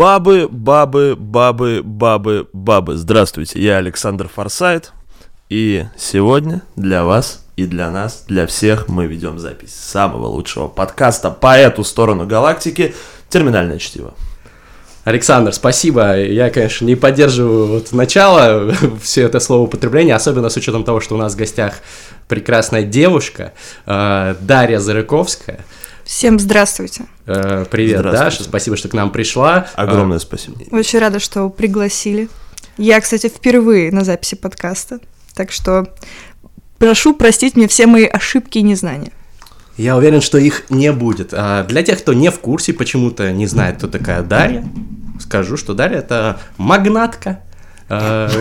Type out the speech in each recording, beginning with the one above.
Бабы, бабы, бабы, бабы, бабы. Здравствуйте, я Александр Форсайт. И сегодня для вас и для нас, для всех мы ведем запись самого лучшего подкаста по эту сторону галактики «Терминальное чтиво». Александр, спасибо. Я, конечно, не поддерживаю вот начало все это слово употребления, особенно с учетом того, что у нас в гостях прекрасная девушка э, Дарья Зарыковская. Всем здравствуйте. Э, привет, Здравствуйте. Даша, спасибо, что к нам пришла. Огромное спасибо. Очень рада, что пригласили. Я, кстати, впервые на записи подкаста, так что прошу простить мне все мои ошибки и незнания. Я уверен, что их не будет. А Для тех, кто не в курсе, почему-то не знает, кто такая Дарья, скажу, что Дарья это магнатка. Э,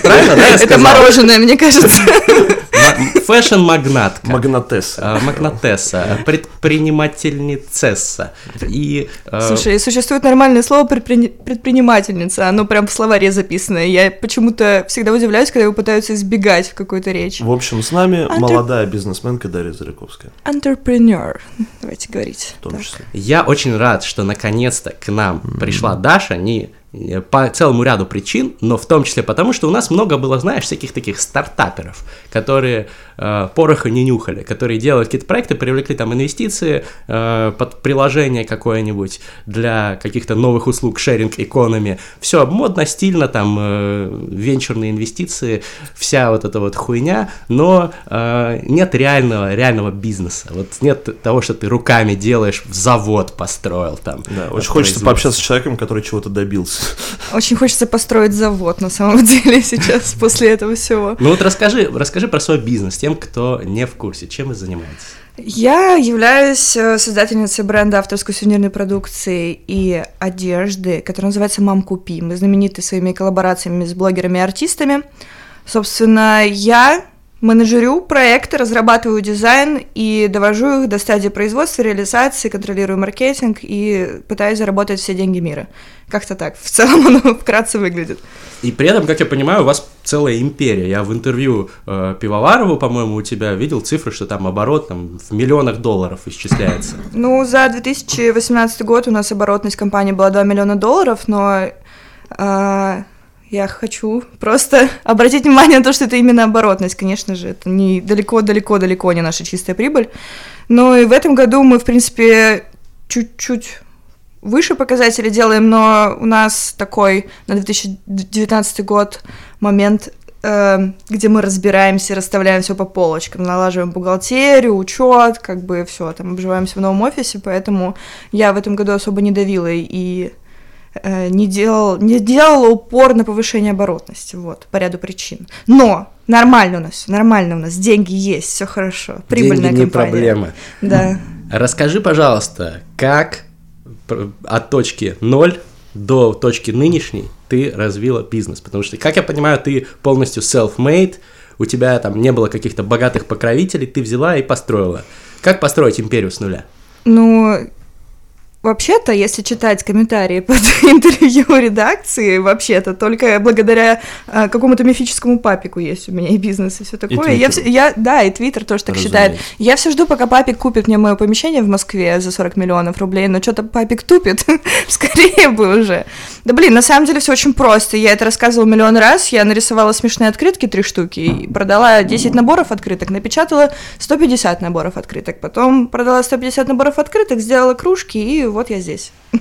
Правильно, да? Это мороженое, мне кажется. Ма- Фэшн-магнатка. Магнатесса. А, Магнатесса, предпринимательницесса. И э, Слушай, существует нормальное слово предпри- предпринимательница, оно прям в словаре записано. Я почему-то всегда удивляюсь, когда его пытаются избегать в какой-то речи. В общем, с нами А молодая бизнесменка Дарья Заряковская, Entrepreneur, давайте говорить. в том Так. числе. я очень рад, что наконец-то к нам пришла Даша, не не по целому ряду причин, но в том числе потому, что у нас много было, знаешь, всяких таких стартаперов, которые э, пороха не нюхали, которые делают какие-то проекты, привлекли там инвестиции э, под приложение какое-нибудь для каких-то новых услуг, шеринг экономи, все модно, стильно, там э, венчурные инвестиции, вся вот эта вот хуйня, но э, нет реального, реального бизнеса, вот нет того, что ты руками делаешь, завод построил там. Да, э, очень хочется пообщаться с человеком, который чего-то добился. Очень хочется построить завод на самом деле сейчас, после этого всего. Ну вот расскажи, расскажи про свой бизнес тем, кто не в курсе, чем вы занимаетесь. Я являюсь э, создательницей бренда авторской сувенирной продукции и одежды, который называется «Мам, купи». Мы знамениты своими коллаборациями с блогерами и артистами. Собственно, я менеджерю проекты, разрабатываю дизайн и довожу их до стадии производства, реализации, контролирую маркетинг и пытаюсь заработать все деньги мира. Как-то так. В целом оно вкратце выглядит. И при этом, как я понимаю, у вас целая империя. Я в интервью э, Пивоварову, по-моему, у тебя видел цифры, что там оборот там, в миллионах долларов исчисляется. Ну, за 2018 год у нас оборотность компании была 2 миллиона долларов, но а, я хочу просто обратить внимание на то, что это именно оборотность. Конечно же, это не далеко-далеко-далеко не наша чистая прибыль. Но и в этом году мы, в принципе, чуть-чуть выше показатели делаем, но у нас такой на 2019 год момент, э, где мы разбираемся, расставляем все по полочкам, налаживаем бухгалтерию, учет, как бы все, там обживаемся в новом офисе, поэтому я в этом году особо не давила и не делал, не делала упор на повышение оборотности, вот, по ряду причин. Но нормально у нас, нормально у нас, деньги есть, все хорошо, прибыльная Деньги не компания. проблема. Да. Расскажи, пожалуйста, как от точки 0 до точки нынешней ты развила бизнес? Потому что, как я понимаю, ты полностью self-made, у тебя там не было каких-то богатых покровителей, ты взяла и построила. Как построить империю с нуля? Ну, вообще-то, если читать комментарии под интервью редакции, вообще-то только благодаря а, какому-то мифическому папику есть у меня и бизнес, и все такое. я, Твиттеру. всё- я, да, и Твиттер тоже так считает. Разумеется. Я все жду, пока папик купит мне мое помещение в Москве за 40 миллионов рублей, но что-то папик тупит, скорее бы уже. Да блин, на самом деле все очень просто. Я это рассказывала миллион раз. Я нарисовала смешные открытки, три штуки, и продала 10 наборов открыток, напечатала 150 наборов открыток, потом продала 150 наборов открыток, сделала кружки, и вот я здесь.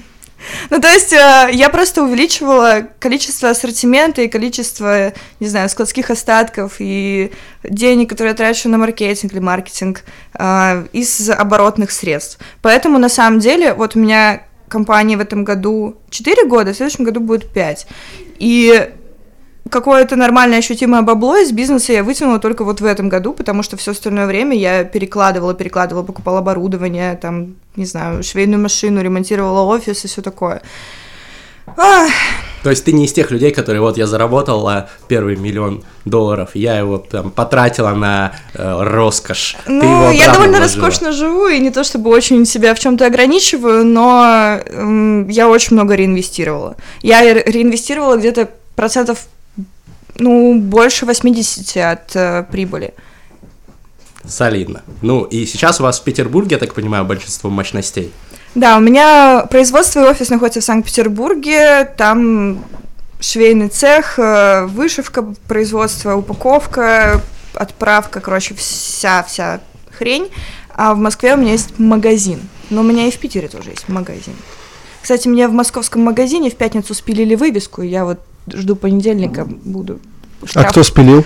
Ну, то есть э, я просто увеличивала количество ассортимента и количество, не знаю, складских остатков и денег, которые я трачу на маркетинг или маркетинг э, из оборотных средств. Поэтому, на самом деле, вот у меня компания в этом году 4 года, в следующем году будет 5. И какое-то нормальное ощутимое бабло из бизнеса я вытянула только вот в этом году, потому что все остальное время я перекладывала, перекладывала, покупала оборудование, там, не знаю, швейную машину, ремонтировала офис и все такое. Ах, То есть ты не из тех людей, которые вот я заработала первый миллион долларов, я его там потратила на э, роскошь. Ну, я довольно вложила. роскошно живу, и не то чтобы очень себя в чем-то ограничиваю, но м, я очень много реинвестировала. Я ре- реинвестировала где-то процентов, ну, больше 80 от э, прибыли. Солидно. Ну, и сейчас у вас в Петербурге, я так понимаю, большинство мощностей. Да, у меня производство и офис находится в Санкт-Петербурге, там швейный цех, э, вышивка, производство, упаковка, отправка, короче, вся-вся хрень. А в Москве у меня есть магазин. Но у меня и в Питере тоже есть магазин. Кстати, мне в московском магазине в пятницу спилили вывеску, и я вот жду понедельника, буду А штраф кто спилил?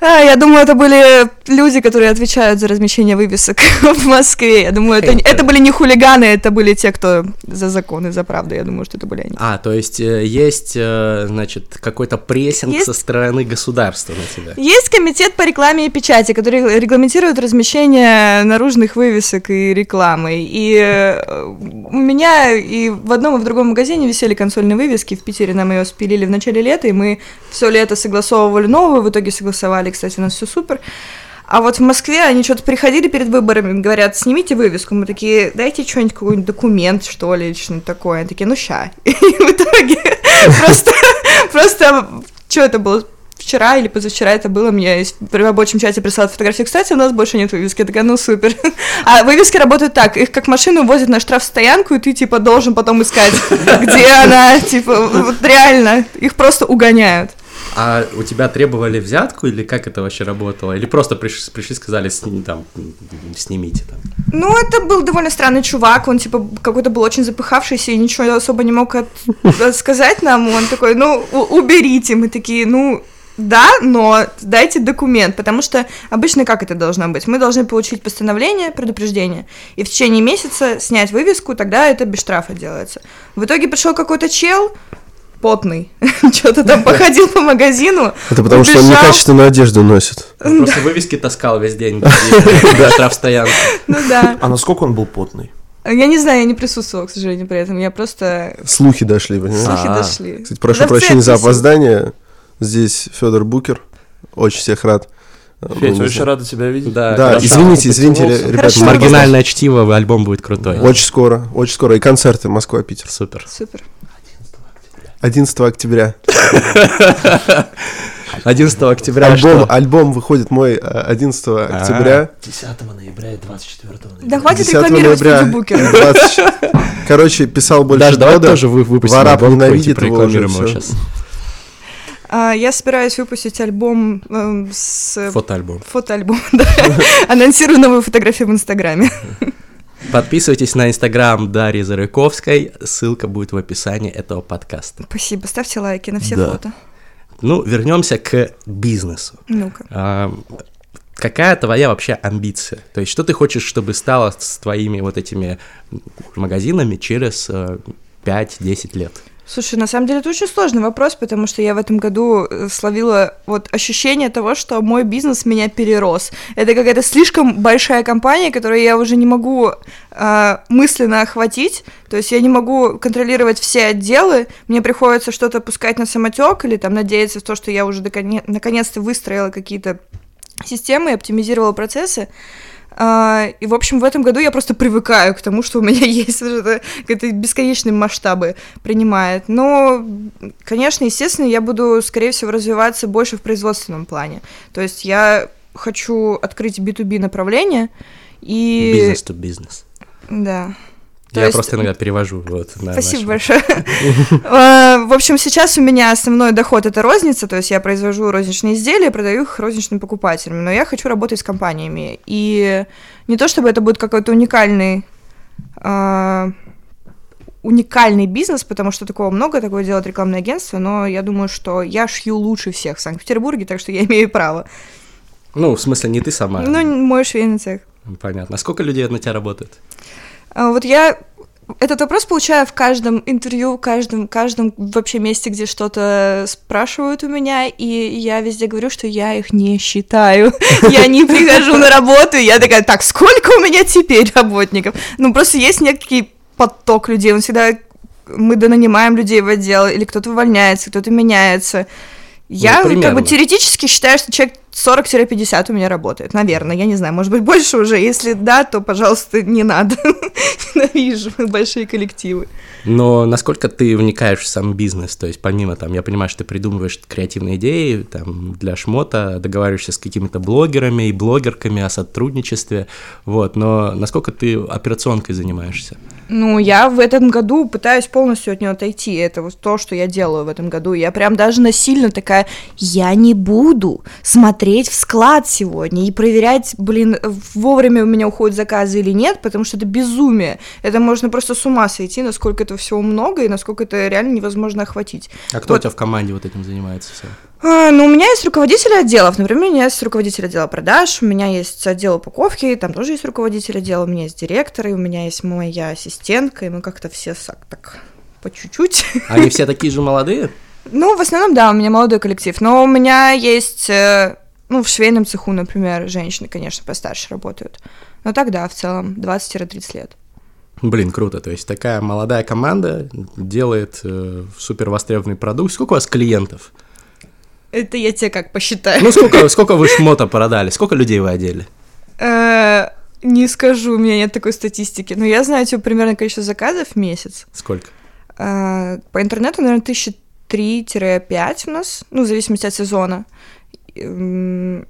А, я думаю, это были люди, которые отвечают за размещение вывесок в Москве. Я думаю, это, это были не хулиганы, это были те, кто за законы, за правду. Я думаю, что это были они. А, то есть э, есть, э, значит, какой-то прессинг Есть. со стороны государства на тебя. Есть комитет по рекламе и печати, который регламентирует размещение наружных вывесок и рекламы. И э, у меня и в одном, и в другом магазине висели консольные вывески. В Питере нам ее спилили в начале лета, и мы все лето согласовывали новую, в итоге согласовали, кстати, у нас все супер. А вот в Москве они что-то приходили перед выборами, говорят, снимите вывеску. Мы такие, дайте что-нибудь, какой-нибудь документ, что ли, или что-нибудь такое. Они такие, ну ща. И в итоге просто, просто, что это было? Вчера или позавчера это было, мне в рабочем чате прислали фотографию. Кстати, у нас больше нет вывески. Я такая, ну супер. А вывески работают так, их как машину возят на штрафстоянку, и ты типа должен потом искать, где она, типа, вот реально, их просто угоняют. А у тебя требовали взятку или как это вообще работало? Или просто приш- пришли, сказали, «Сни- там, снимите там? Ну, это был довольно странный чувак, он, типа, какой-то был очень запыхавшийся и ничего особо не мог от- сказать нам, он такой, ну, уберите, мы такие, ну, да, но дайте документ, потому что обычно как это должно быть? Мы должны получить постановление, предупреждение, и в течение месяца снять вывеску, тогда это без штрафа делается. В итоге пришел какой-то чел, потный, что-то там походил по магазину, Это потому что он убежал. некачественную одежду носит. Он просто вывески таскал весь день до штрафстоянки. ну да. А насколько он был потный? Я не знаю, я не присутствовала, к сожалению, при этом, я просто... Слухи дошли, понимаешь? Слухи А. дошли. Кстати, прошу Да прощения за опоздание. Здесь Федор Букер. Очень всех рад. Ну, Федь, не очень рада тебя видеть. Да, Да, хорошо. извините, извините, ребята. Хорошо. Маргинальное чтиво, альбом будет крутой. Очень скоро, очень скоро. И концерты Москва-Питер. Супер. Супер. 11 октября. 11 октября Альбом, что? альбом выходит мой э, 11 октября. 10 ноября и 24 ноября. Да хватит 10 рекламировать ноября. Федю Букера. 20. Короче, писал больше Даже давай тоже вы- выпустим Варап альбом ненавидит его уже, его сейчас. А, Я собираюсь выпустить альбом эм, с... Фотоальбом. Фотоальбом, да. Анонсирую новую фотографию в Инстаграме. Подписывайтесь на инстаграм Дарьи Зарыковской, ссылка будет в описании этого подкаста. Спасибо, ставьте лайки на все Да. фото. Ну, вернемся к бизнесу. Ну-ка. А, Какая твоя вообще амбиция? То есть, что ты хочешь, чтобы стало с твоими вот этими магазинами через э, 5-10 лет? Слушай, на самом деле это очень сложный вопрос, потому что я в этом году э, словила вот ощущение того, что мой бизнес меня перерос. Это какая-то слишком большая компания, которую я уже не могу э, мысленно охватить. То есть я не могу контролировать все отделы. Мне приходится что-то пускать на самотек или там надеяться в то, что я уже наконец-то выстроила какие-то системы и оптимизировала процессы. А, И, в общем, в этом году я просто привыкаю к тому, что у меня есть это, какие-то бесконечные масштабы принимает. Но, конечно, естественно, я буду, скорее всего, развиваться больше в производственном плане. То есть я хочу открыть B2B направление и... Бизнес to бизнес. Да. То Я есть- просто иногда перевожу вот на Спасибо наш- большое. Э, В общем, сейчас у меня основной доход это розница, то есть я произвожу розничные изделия, продаю их розничным покупателям, но я хочу работать с компаниями. И не то чтобы это будет какой-то уникальный а, уникальный бизнес, потому что такого много, такое делает рекламное агентство, но я думаю, что я шью лучше всех в Санкт-Петербурге, так что я имею право. Ну, в смысле, не ты сама. Ну, мой швейный цех. Понятно. А сколько людей на тебя работает? А, Вот я этот вопрос получаю в каждом интервью, каждом, каждом вообще месте, где что-то спрашивают у меня, и я везде говорю, что я их не считаю. Я не прихожу на работу, и я такая, так, сколько у меня теперь работников? Ну, просто есть некий поток людей, он всегда... Мы донанимаем людей в отдел, или кто-то увольняется, кто-то меняется. Я как примерно. бы теоретически считаю, что человек 40-50 у меня работает, наверное, я не знаю, может быть, больше уже, если да, то, пожалуйста, не надо, ненавижу большие коллективы. Но насколько ты вникаешь в сам бизнес, то есть помимо там, я понимаю, что ты придумываешь креативные идеи там для шмота, договариваешься с какими-то блогерами и блогерками о сотрудничестве, вот, но насколько ты операционкой занимаешься? Ну, я в этом году пытаюсь полностью от нее отойти. Это вот то, что я делаю в этом году. Я прям даже насильно такая, я не буду смотреть в склад сегодня и проверять, блин, вовремя у меня уходят заказы или нет, потому что это безумие. Это можно просто с ума сойти, насколько этого всего много и насколько это реально невозможно охватить. А кто Вот. у тебя в команде вот этим занимается все? А, ну, у меня есть руководитель отделов. Например, у меня есть руководитель отдела продаж, у меня есть отдел упаковки, там тоже есть руководитель отдела, у меня есть директоры, у меня есть моя ассистентка, и мы как-то все так по чуть-чуть. Они все такие же молодые? Ну, в основном, да, у меня молодой коллектив, но у меня есть, э, ну, в швейном цеху, например, женщины, конечно, постарше работают. Но так, да, в целом, 20-30 лет. Блин, круто. То есть такая молодая команда делает э, супер востребованный продукт. Сколько у вас клиентов? Это я тебе как посчитаю. Ну, сколько, сколько вы шмота продали? Сколько людей вы одели? Э, Не скажу, у меня нет такой статистики, но я знаю, типа, примерно количество заказов в месяц. Сколько? А, По интернету, наверное, тысячи три-пять у нас, ну, в зависимости от сезона. В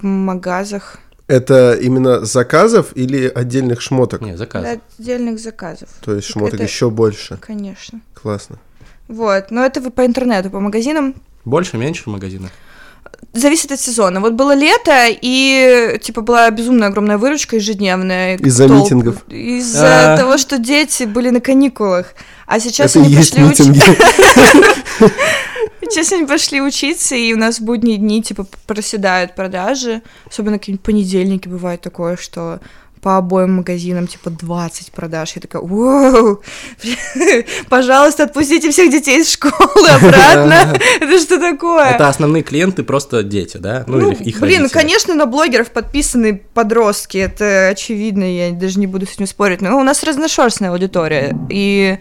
магазах. Это именно заказов или отдельных шмоток? Не, заказ. Отдельных заказов. То есть Так шмоток это- еще больше. Конечно. Классно. Вот, но это вы по интернету, по магазинам. Больше, меньше в магазинах? Зависит от сезона. Вот было лето, и, типа, была безумная огромная выручка ежедневная. Из-за Толп- митингов. Из-за А. того, что дети были на каникулах. А сейчас Это и они есть пошли учиться. Сейчас они пошли учиться, и у нас в будние дни, типа, проседают продажи. Особенно какие-нибудь понедельники бывает такое, что по обоим магазинам, типа, 20 продаж. Я такая, вау, пожалуйста, отпустите всех детей из школы обратно. Это что такое? Это основные клиенты просто дети, да? Ну, Ну, или их блин, конечно, на блогеров подписаны подростки, это очевидно, я даже не буду с этим спорить, но у нас разношерстная аудитория, и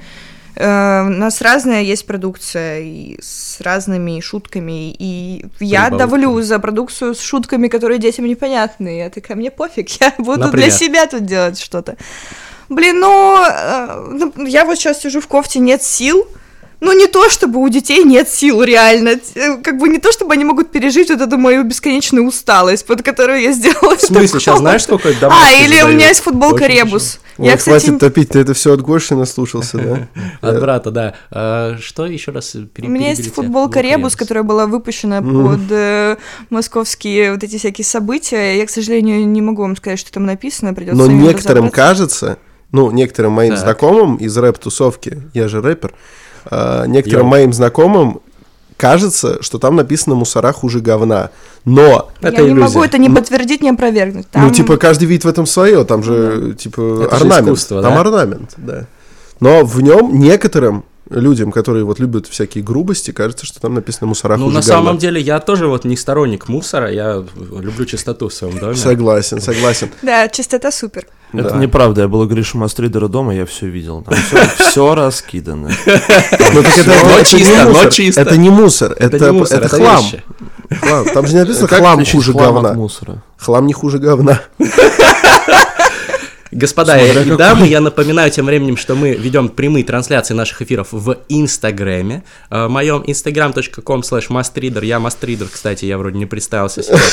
э, у нас разная есть продукция, и с разными шутками, и я давлю за продукцию с шутками, которые детям непонятны, я такая, мне пофиг, я буду Например? для себя тут делать что-то. Блин, ну, э, ну, я вот сейчас сижу в кофте, нет сил, ну, не то, чтобы у детей нет сил, реально. Т- Как бы не то, чтобы они могут пережить вот эту мою бесконечную усталость, под которую я сделала В смысле, сейчас знаешь, сколько А, домашних или у задают? меня есть футболка Очень Ребус. Ой, Я, кстати, хватит топить, ты это все от Гоши наслушался, да? От брата, да. А, что еще раз у меня есть футболка Ребус, которая была выпущена под э, московские вот эти всякие события. Я, к сожалению, не могу вам сказать, что там написано, придется Но некоторым кажется, ну, некоторым моим знакомым из рэп-тусовки, я же рэпер, а, некоторым моим знакомым кажется, что там написано «мусора хуже говна». Но, Это я не иллюзия. могу это не Ну, подтвердить, не опровергнуть. ну, Там- типа, каждый видит в этом свое, там же, типа, Это же орнамент. искусство, там да? орнамент, да. Но в нем некоторым людям, которые вот любят всякие грубости, кажется, что там написано «мусора Ну, хуже на говна». самом деле, я тоже вот не сторонник мусора, я люблю чистоту в своем доме. Согласен, согласен. Да, чистота супер. Это Да. неправда, я был у Гриши Мастридера дома, я все видел. Там все раскидано. Ну, Но чисто, не но мусор, чисто. Это не мусор, это, хлам. Хлам. Там же не написано хлам хуже говна. Хлам не хуже говна. Господа Смотря и какой. дамы, я напоминаю тем временем, что мы ведем прямые трансляции наших эфиров в Инстаграме. Э, В моем instagram.com slash mustreader. Я mustreader, кстати, я вроде не представился сегодня.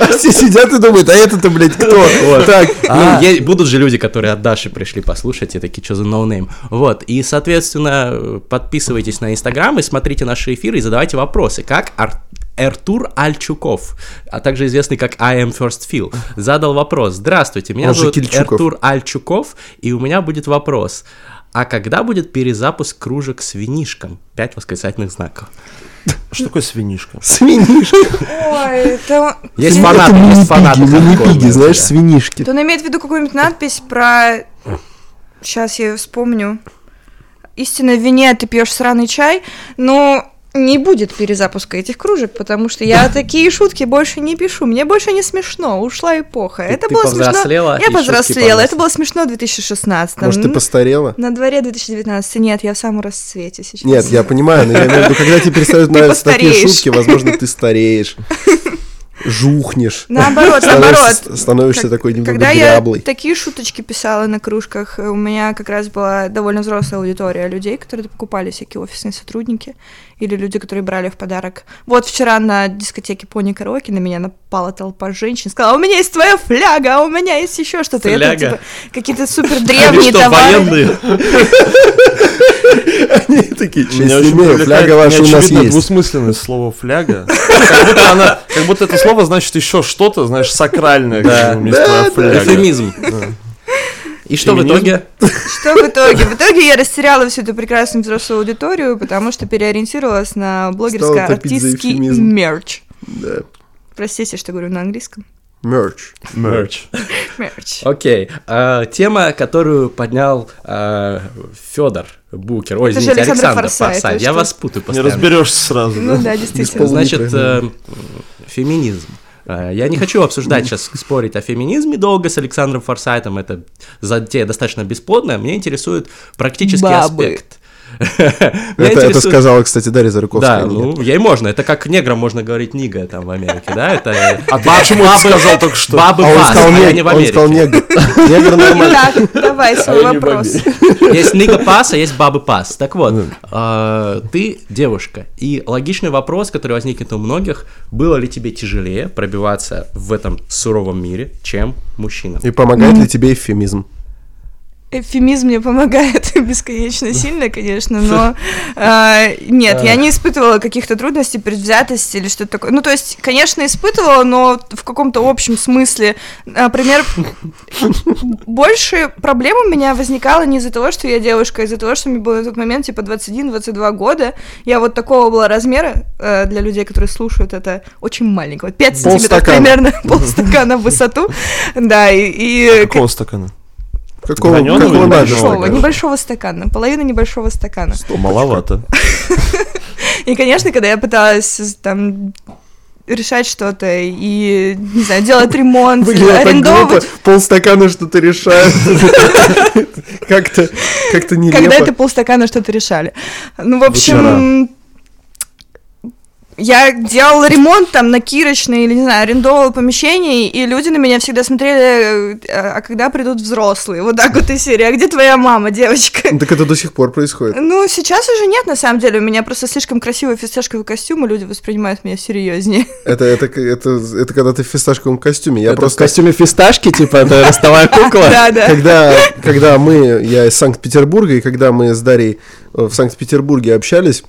А все сидят и думают, а это-то, блядь, кто? Так, Ну, е- будут же люди, которые от Даши пришли послушать, и такие, что за no-name. Вот, и, соответственно, э, подписывайтесь на Инстаграм и смотрите наши эфиры и задавайте вопросы, как Эртур Альчуков, а также известный как I am First Phil, задал вопрос. Здравствуйте, меня Он зовут. Эртур Альчуков, и у меня будет вопрос. А когда будет перезапуск кружек с винишком? Пять восклицательных знаков. Что такое свинишка? свинишки. Ой, это... Есть фанаты, есть фанаты. у знаешь, свинишки. То он имеет в виду какую-нибудь надпись про... Сейчас я вспомню. Истинно в вине ты пьешь сраный чай. Ну, Не будет перезапуска этих кружек, потому что я такие шутки больше не пишу. Мне больше не смешно. Ушла эпоха. Ты- это ты было смешно. повзрослела, Я повзрослела. Это было смешно в 2016. Может, ты постарела? На дворе 2019. Нет, я в самом расцвете сейчас. Нет, я понимаю, но я имею в виду, когда тебе перестают нравиться такие шутки, возможно, ты стареешь, жухнешь. Наоборот, наоборот. Становишься, Как- такой немного Когда я такие шуточки писала на кружках, у меня как раз была довольно взрослая аудитория людей, которые покупали всякие офисные сотрудники или люди, которые брали в подарок. Вот вчера на дискотеке Пони Караоке на меня напала толпа женщин, сказала, у меня есть твоя фляга, а у меня есть еще что-то. Это, Фляга? типа, какие-то супер древние товары. военные? Они такие, привлекает фляга ваша у нас есть. двусмысленность слова фляга. Как будто, она, как будто это слово значит еще что-то, знаешь, сакральное, Да. Да. Эфемизм. И что в Феминизм? итоге? Что в итоге? В итоге я растеряла всю эту прекрасную взрослую аудиторию, потому что переориентировалась на блогерско-артистский эвфемизм. мерч. Да. Простите, что говорю на английском. Мерч. Мерч. Мерч. Окей. а, Тема, которую поднял Федор Букер. Ой, Это извините, Александр Александр Форсайт, Форсайт. вы Я что? вас путаю Не постоянно. разберешься сразу, Ну да? действительно. Значит, э, феминизм. Э, Я не хочу обсуждать сейчас, спорить о феминизме долго с Александром Форсайтом, это затея достаточно бесплодная, меня интересует практический Бабы. аспект. Это, сказала, кстати, Дарья Зарыковская. Да, а ну, ей можно, это как неграм можно говорить нига там в Америке, да, это... А ты почему это сказал только что? Бабы А он пас, сказал, а не в он сказал Америке. негр. Негр нормально. Итак, давай свой я не вопрос. Есть нига пас, а есть бабы пас. Так вот, а, ты девушка, и логичный вопрос, который возникнет у многих, было ли тебе тяжелее пробиваться в этом суровом мире, чем мужчинам? И помогает ли тебе эвфемизм? Эвфемизм мне помогает бесконечно сильно, конечно, но э, нет, я не испытывала каких-то трудностей, предвзятости или что-то такое. Ну, то есть, конечно, испытывала, но в каком-то общем смысле. Например, больше проблем у меня возникало не из-за того, что я девушка, а из-за того, что мне было на тот момент типа 21-22 года. Я вот такого была размера э, для людей, которые слушают это очень маленького. 5 сантиметров примерно, полстакана в высоту. Да, и... и Какого стакана? Какого, Граненого какого надо? Небольшого, стакана? небольшого стакана, половина небольшого стакана. Маловато. И, конечно, когда я пыталась там решать что-то и, не знаю, делать ремонт, Выглядит так глупо. арендовывать, Полстакана что-то решают. Как-то как-то когда это нелепо. полстакана что-то решали. Ну, в общем, я делала ремонт там на Кирочной или, не знаю, арендовала помещение, и люди на меня всегда смотрели, э, а когда придут взрослые? Вот так вот из серии, а где твоя мама, девочка? Ну, Так это до сих пор происходит. Ну, сейчас уже нет, на самом деле. У меня просто слишком красивый фисташковый костюм, и люди воспринимают меня серьезнее. Это, это, это, это когда ты в фисташковом костюме. Я Это в просто... костюме фисташки, типа, это ростовая кукла? Да, да. Когда, когда мы, я из Санкт-Петербурга, и когда мы с Дарьей э, в Санкт-Петербурге общались,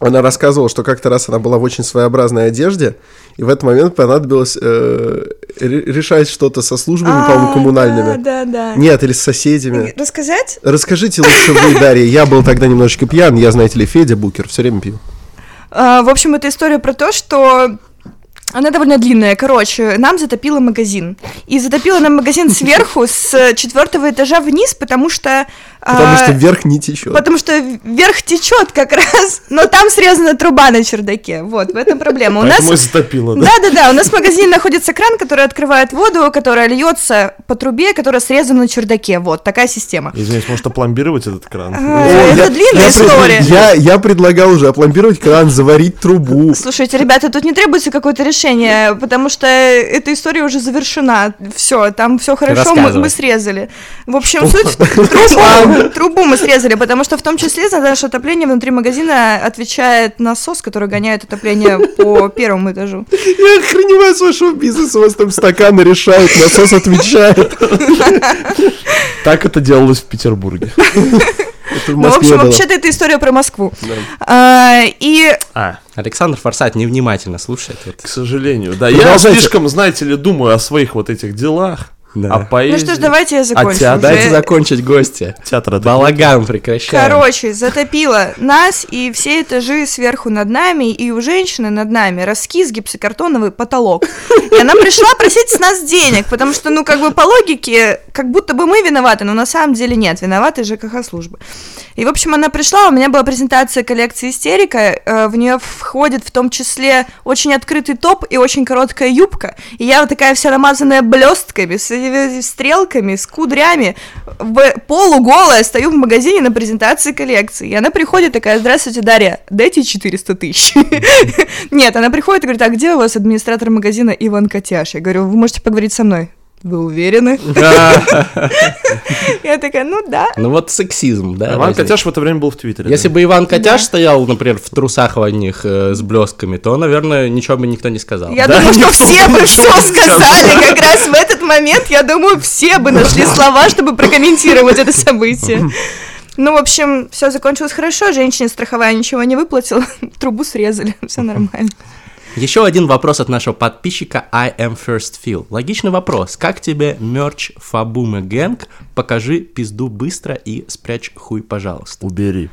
она рассказывала, что как-то раз она была в очень своеобразной одежде, и в этот момент понадобилось э, ре- решать что-то со службами, по-моему, А, коммунальными. Да, да, да. Нет, или с соседями. Рассказать? Расскажите лучше вы, Дарья. Я был тогда немножечко пьян, я, знаете ли, Федя Букер, все время пью. А, в общем, это история про то, что она довольно длинная. Короче, нам затопило магазин. И затопило нам магазин сверху с четвертого этажа вниз, потому что... Потому а, что вверх не течет. Потому что вверх течет как раз, но там срезана труба на чердаке. Вот, в этом проблема. У нас Поэтому и затопило, да? Да, да, да. У нас в магазине находится кран, который открывает воду, которая льется по трубе, которая срезана на чердаке. Вот такая система. Извините, может опломбировать этот кран? А, О, Это я- длинная я история. Я, я предлагал уже опломбировать кран, заварить трубу. Слушайте, ребята, тут не требуется какое-то решение, потому что эта история уже завершена. Все, там все хорошо, мы, срезали. В общем, суть трубу, трубу мы срезали, потому что в том числе за наше отопление внутри магазина отвечает насос, который гоняет отопление по первому этажу. Я охреневаю с вашего бизнеса, у вас там стаканы решают, насос отвечает. Так это делалось в Петербурге. Это в Ну, в общем, вообще-то это история про Москву. А, И А, Александр Форсайт невнимательно слушает. Вот. к сожалению. Да, я слишком, знаете ли, думаю о своих вот этих делах. Да. А поэзия... Ну что ж, давайте я закончу. театр? уже. Дайте закончить гости. Театр Балаган прекращаем. Короче, затопило нас и все этажи сверху над нами, и у женщины над нами раскис гипсокартоновый потолок. И она пришла просить с нас денег, потому что, ну, как бы по логике, как будто бы мы виноваты, но на самом деле нет, виноваты ЖКХ-службы. И, в общем, она пришла, у меня была презентация коллекции «Истерика», э, в нее входит в том числе очень открытый топ и очень короткая юбка, и я вот такая вся намазанная блестками, с стрелками, с кудрями, в полуголая стою в магазине на презентации коллекции, и она приходит такая, здравствуйте, Дарья, дайте 400 тысяч. Нет, она приходит и говорит, а где у вас администратор магазина Иван Котяш? Я говорю, вы можете поговорить со мной. Вы уверены? Я такая, ну да. Ну вот сексизм, да. Иван. Котяш в это время был в Твиттере. Если бы Иван Котяш стоял, например, в трусах в одних э, с блестками, то, наверное, ничего бы никто не сказал. Я думаю, что все бы все сказали как раз в этот момент. Я думаю, все бы нашли слова, чтобы прокомментировать это событие. Ну, в общем, все закончилось хорошо. Женщине страховая ничего не выплатила. Трубу срезали. Все нормально. Еще один вопрос от нашего подписчика I am First Feel. Логичный вопрос. Как тебе мерч Фабума Гэнг? Покажи пизду быстро и спрячь хуй, пожалуйста. Убери.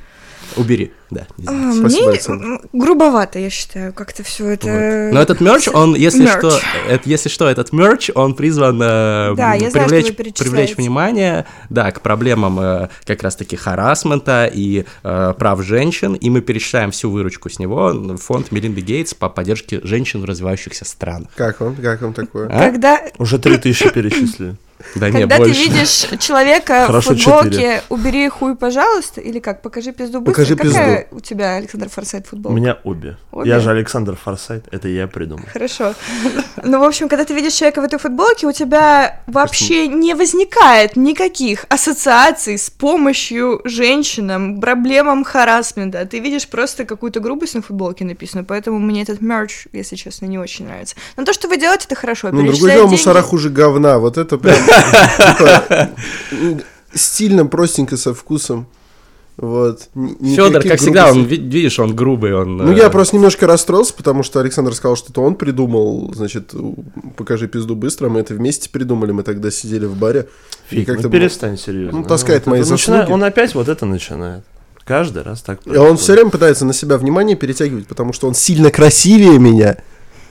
Убери, да. не А. Спасибо, Мне Александр. грубовато, я считаю, как-то все это. Но этот мерч, он, если Мерч. что, это, если что, этот мерч, он призван э, Да, знаю, привлечь, внимание, да, к проблемам э, как раз-таки харасмента и э, прав женщин, и мы перечисляем всю выручку с него в фонд Мелинды Гейтс по поддержке женщин в развивающихся странах. Как вам? Как вам такое? А? Когда, Уже три тысячи перечислили. Да не, когда ты больше. видишь человека Хорошо, в футболке, четыре. убери хуй, пожалуйста, или как, покажи пизду быстро. Покажи Какая у тебя, Александр Форсайт, У футболка? меня обе. Обе? Я же Александр Форсайт, это я придумал. Хорошо. Ну, в общем, когда ты видишь человека в этой футболке, у тебя вообще не возникает никаких ассоциаций с помощью женщинам, проблемам харасмента. Ты видишь просто какую-то грубость на футболке написанную, поэтому мне этот мерч, если честно, не очень нравится. Но то, что вы делаете, это хорошо. Ну, другое дело, мусора хуже говна. Вот это прям стильно, простенько, со вкусом. Вот. Федор, как всегда, он, видишь, он грубый, он... Ну, э, я просто немножко расстроился, потому что Александр сказал, что это он придумал, значит, покажи пизду быстро, мы это вместе придумали, мы тогда сидели в баре. и Фиг, как-то ну было- перестань, серьезно. Ну, таскает Вот мои заслуги. Он опять вот это начинает. Каждый раз так И он все время пытается на себя внимание перетягивать, потому что он сильно красивее меня.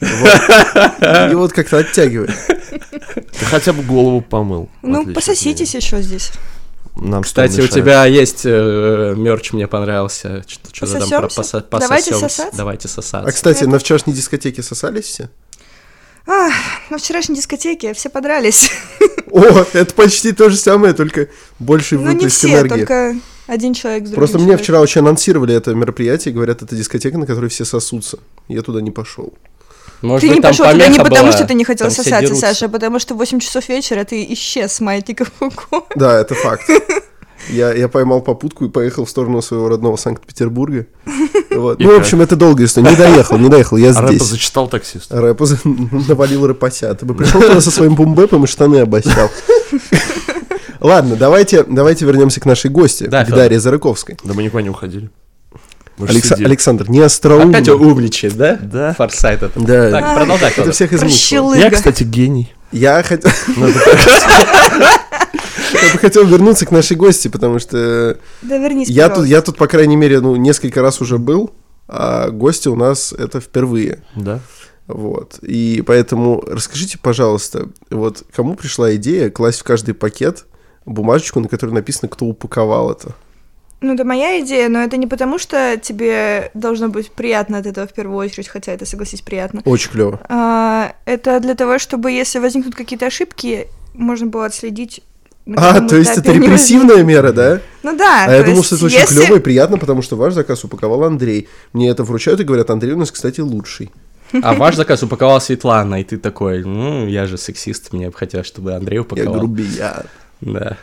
Вот. И вот как-то оттягивает. Ты хотя бы голову помыл. Ну, пососитесь еще здесь. Нам Кстати, у тебя есть э, мерч, мне понравился. Что, что там про поса- Давайте сосаться? Давайте А, сосаться. кстати, на вчерашней дискотеке сосались все? Ах, на вчерашней дискотеке все подрались. О, это почти то же самое, только больше Ну, не выплеск все, энергии. только один человек с другим Просто мне человеком. вчера очень анонсировали это мероприятие, говорят, это дискотека, на которой все сосутся. Я туда не пошел. Может Ты быть, не пошел туда не помеха потому, была, что ты не хотел там сосаться. Саша, а потому что в 8 часов вечера ты исчез с маятника Фуко. Да, это факт. Я, я поймал попутку и поехал в сторону своего родного Санкт-Петербурга. Вот. И Ну, в как? общем, это долгая история. Не доехал, не доехал, я А рэпа здесь. зачитал таксист. Рэпа за- навалил рэпося. Ты бы пришел туда со своим бумбэпом и штаны обосял. Ладно, давайте, давайте вернемся к нашей гости, Да, к. Дарье Зарыковской. Да мы никуда не уходили. Сидели. Александр, не остроумно. Опять умничает, да? Да. Форсайт это. Да, Так, продолжай, это всех измучило. Я, кстати, гений. Я хотел... Я бы хотел вернуться к нашей гости, потому что Да вернись, я тут, я тут, по крайней мере, ну, несколько раз уже был, а гости у нас это впервые. Да. Вот. И поэтому расскажите, пожалуйста, вот кому пришла идея класть в каждый пакет бумажечку, на которой написано, кто упаковал это? Ну, это моя идея, но это не потому, что тебе должно быть приятно от этого в первую очередь, хотя это, согласись, приятно. Очень клево. А, это для того, чтобы, если возникнут какие-то ошибки, можно было отследить. А, то есть это репрессивная мера, да? Ну да. А я думал, что это очень если- клево и приятно, потому что ваш заказ упаковал Андрей. Мне это вручают и говорят, Андрей у нас, кстати, лучший. А ваш заказ упаковала Светлана, и ты такой, ну, я же сексист, мне бы хотелось, чтобы Андрей Я упаковал. грубиян. Да.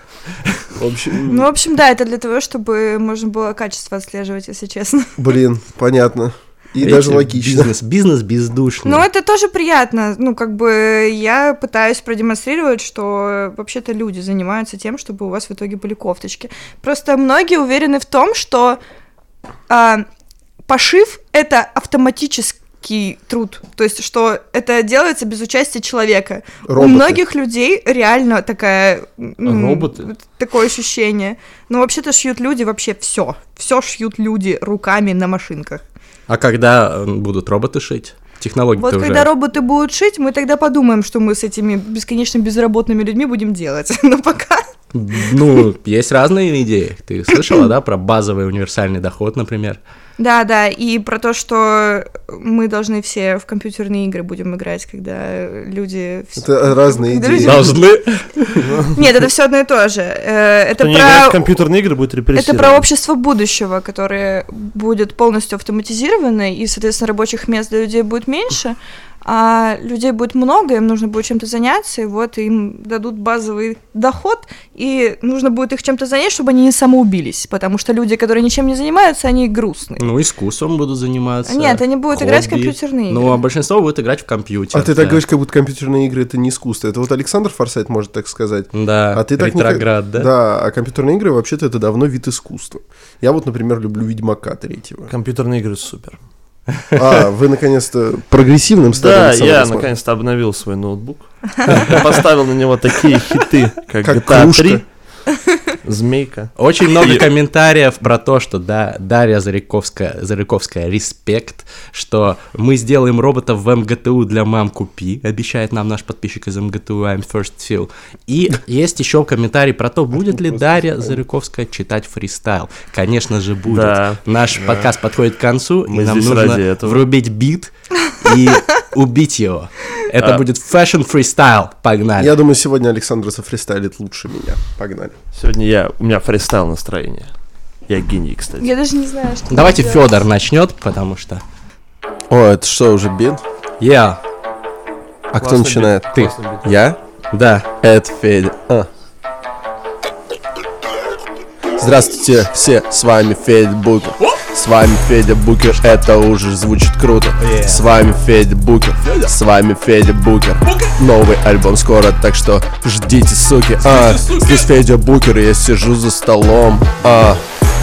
В общем, Ну, в общем, да, это для того, чтобы можно было качество отслеживать, если честно. блин, понятно. И Видите, даже логично. Бизнес, бизнес бездушный. Но это тоже приятно. Ну, как бы я пытаюсь продемонстрировать, что вообще-то люди занимаются тем, чтобы у вас в итоге были кофточки. Просто многие уверены в том, что а, пошив это автоматически человеческий труд. То есть, что это делается без участия человека. У Роботы. многих людей реально такая... Роботы? Такое ощущение. Но вообще-то шьют люди вообще все. Все шьют люди руками на машинках. А когда будут роботы шить? Технологии Вот уже... когда роботы будут шить, мы тогда подумаем, что мы с этими бесконечно безработными людьми будем делать. Но пока... Ну, есть разные идеи. Ты слышала, да, про базовый универсальный доход, например? Да, да, и про то, что мы должны все в компьютерные игры будем играть, когда люди... Это разные Когда идеи. люди- Должны. Нет, это все одно и то же. Э, Это Кто не играет в про... компьютерные игры, будет Это про общество будущего, которое будет полностью автоматизировано, и, соответственно, рабочих мест для людей будет меньше, а людей будет много, им нужно будет чем-то заняться, и вот им дадут базовый доход, и нужно будет их чем-то занять, чтобы они не самоубились, потому что люди, которые ничем не занимаются, они грустные. Ну, искусством будут заниматься. Нет, они будут играть в хобби. компьютерные Ну, игры. а большинство будет играть в компьютер. А ты да. так говоришь, как будто компьютерные игры это не искусство. Это вот Александр Форсайт может так сказать. Да, А ты так ретроград, да? Да, а компьютерные игры вообще-то это давно вид искусства. Я вот, например, люблю Ведьмака третьего. Компьютерные игры супер. А, вы наконец-то прогрессивным стали. Да, Александр я Осман. наконец-то обновил свой ноутбук. Поставил на него такие хиты, как Как GTA кружка. 3, Змейка. Очень много комментариев про то, что да, Дарья Заряковская, Заряковская, респект, что мы сделаем роботов в МГТУ для мам купи, обещает нам наш подписчик из МГТУ I'm First Feel. И есть еще комментарий про то, будет ли Дарья Заряковская читать фристайл. Конечно же будет. Да. Наш подкаст подходит к концу, Мы и нам нужно врубить бит и убить его. Это А. будет fashion фристайл. Погнали. Я думаю, сегодня Александр зафристайлит лучше меня. Погнали. Сегодня я, у меня фристайл настроение. Я гений, кстати. Я даже не знаю, что... Давайте. Федор начнет, потому что. О, это что, уже бит? Я. А кто начинает? бит, Ты. Я? Да. Это Федя. А. Здравствуйте, все, с вами Федя Букер. С вами Федя Букер, это уже звучит круто. С вами Федя Букер, с вами Федя Букер. Новый альбом скоро, так что ждите, суки. А, здесь Федя Букер, я сижу за столом. А,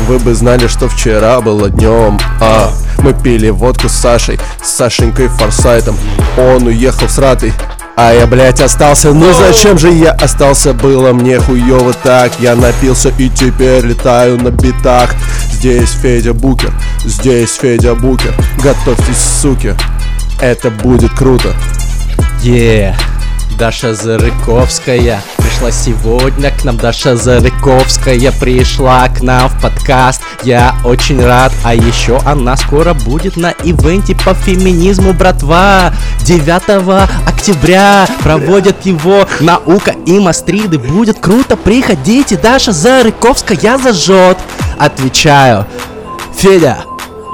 вы бы знали, что вчера было днем. А, мы пили водку с Сашей, с Сашенькой Форсайтом. Он уехал с Ратой. А я, блядь, остался, ну зачем же я остался, было мне хуёво так. Я напился и теперь летаю на битах. Здесь Федя Букер, здесь Федя Букер. Готовьтесь, суки, это будет круто. Е. Даша Зарыковская пришла сегодня к нам. Даша Зарыковская пришла к нам в подкаст. Я очень рад. А еще она скоро будет на ивенте по феминизму, братва. 9 октября проводят его наука и мастриды. Будет круто. Приходите. Даша Зарыковская зажжет. Отвечаю. Федя,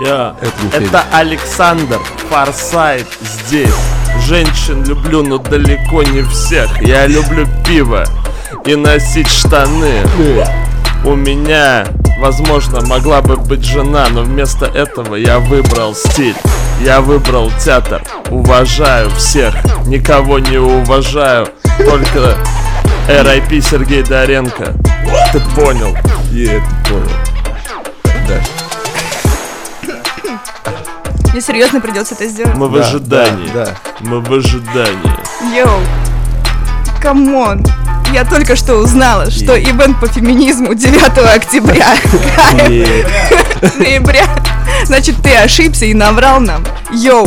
Я. Это. Это Александр Форсайт здесь. Женщин люблю, но далеко не всех. Я люблю пиво и носить штаны. У меня, возможно, могла бы быть жена, но вместо этого я выбрал стиль. Я выбрал театр. Уважаю всех, никого не уважаю. Только R.I.P. Сергей Доренко. Ты понял? Я это понял Дальше. Мне серьезно придется это сделать. Мы в Да, ожидании. да, да. Мы в ожидании. Yo, come on. Я только что узнала, что event по феминизму 9 октября. Ноября. Значит, ты ошибся и наврал нам. Йоу,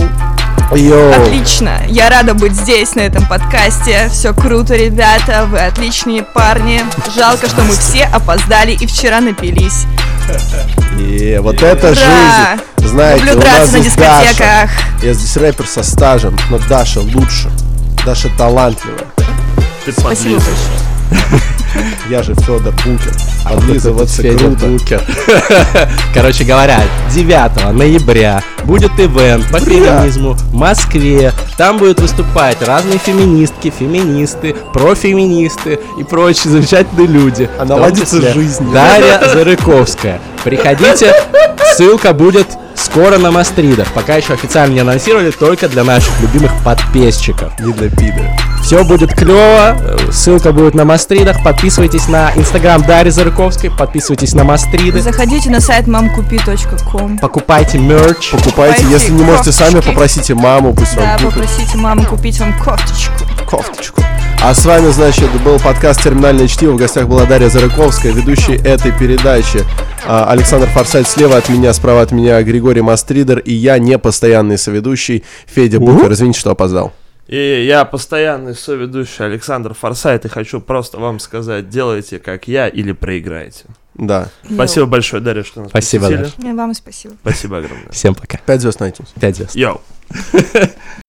Йоу, отлично. Я рада быть здесь, на этом подкасте. Все круто, ребята. Вы отличные парни. Жалко, что мы все опоздали и вчера напились. Е, вот это жизнь Знаете, Люблю у нас драться на здесь Даша. дискотеках. Я здесь рэпер со стажем, но Даша лучше Даша талантливая Ты Спасибо большое. Я же Федор Букер А Подлизываться Федя круто Букер. Короче говоря, 9 ноября будет ивент по феминизму в Москве. Там будут выступать разные феминистки, феминисты, профеминисты и прочие замечательные люди. А наладится числе жизнь. Дарья Зарыковская. Приходите, ссылка будет скоро на Мастридах. Пока еще официально не анонсировали, только для наших любимых подписчиков. Не для пидора. Все будет клево, ссылка будет на Мастридах. Подписывайтесь на инстаграм Дарьи Зарыковской, подписывайтесь на Мастриды, Заходите на сайт mamkupi.com. покупайте мерч. Покупайте, Покупайте если не можете сами, попросите маму, пусть Да, вам купит попросите маму купить вам кофточку. Кофточку. А с вами, значит, был подкаст «Терминальное чтиво». В гостях была Дарья Зарыковская, ведущий этой передачи. А, Александр Форсайт слева от меня, справа от меня Григорий Мастридер. И я не постоянный соведущий Федя Букер. Извините, что опоздал. И я постоянный соведущий Александр Форсайт и хочу просто вам сказать, делайте как я или проиграете. Да. Спасибо большое, Дарья, что нас Спасибо, посетили. И вам спасибо. Спасибо огромное. Всем пока. Пять звезд на iTunes. Пять звезд. Йоу.